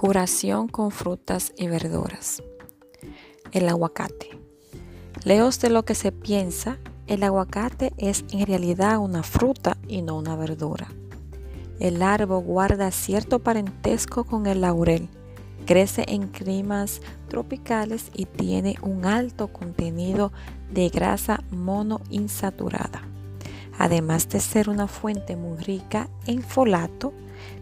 Curación con frutas y verduras. El aguacate. Lejos de lo que se piensa, el aguacate es en realidad una fruta y no una verdura. El árbol guarda cierto parentesco con el laurel, crece en climas tropicales y tiene un alto contenido de grasa monoinsaturada. Además de ser una fuente muy rica en folato,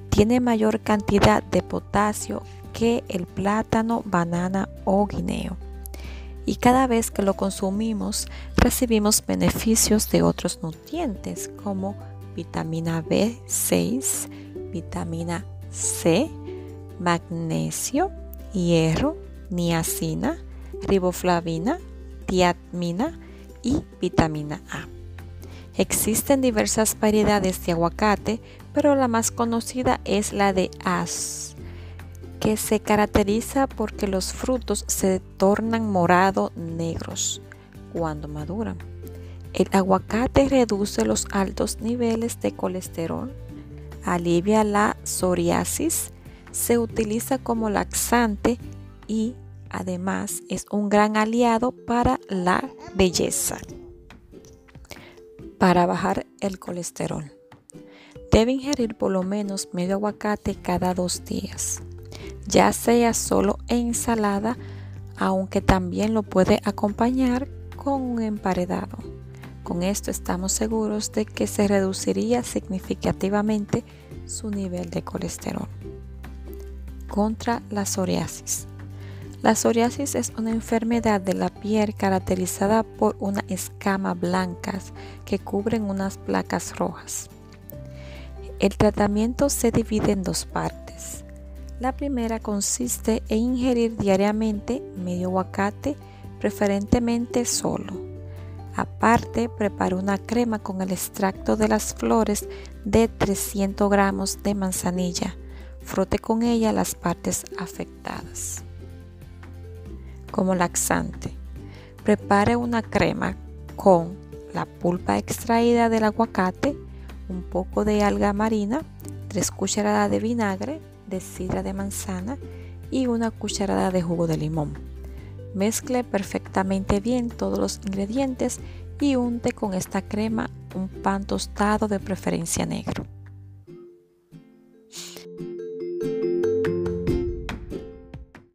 tiene mayor cantidad de potasio que el plátano, banana o guineo. Y cada vez que lo consumimos recibimos beneficios de otros nutrientes como vitamina B6, vitamina C, magnesio, hierro, niacina, riboflavina, tiamina y vitamina A. Existen diversas variedades de aguacate, pero la más conocida es la de As, que se caracteriza porque los frutos se tornan morado negros cuando maduran. El aguacate reduce los altos niveles de colesterol, alivia la psoriasis, se utiliza como laxante y además es un gran aliado para la belleza para bajar el colesterol. Debe ingerir por lo menos medio aguacate cada dos días, ya sea solo en ensalada, aunque también lo puede acompañar con un emparedado. Con esto estamos seguros de que se reduciría significativamente su nivel de colesterol. Contra la psoriasis. La psoriasis es una enfermedad de la piel caracterizada por una escama blancas que cubren unas placas rojas. El tratamiento se divide en dos partes. La primera consiste en ingerir diariamente medio aguacate, preferentemente solo. Aparte, prepara una crema con el extracto de las flores de 300 gramos de manzanilla. Frote con ella las partes afectadas como laxante. Prepare una crema con la pulpa extraída del aguacate, un poco de alga marina, 3 cucharadas de vinagre, de sidra de manzana y una cucharada de jugo de limón. Mezcle perfectamente bien todos los ingredientes y unte con esta crema un pan tostado de preferencia negro.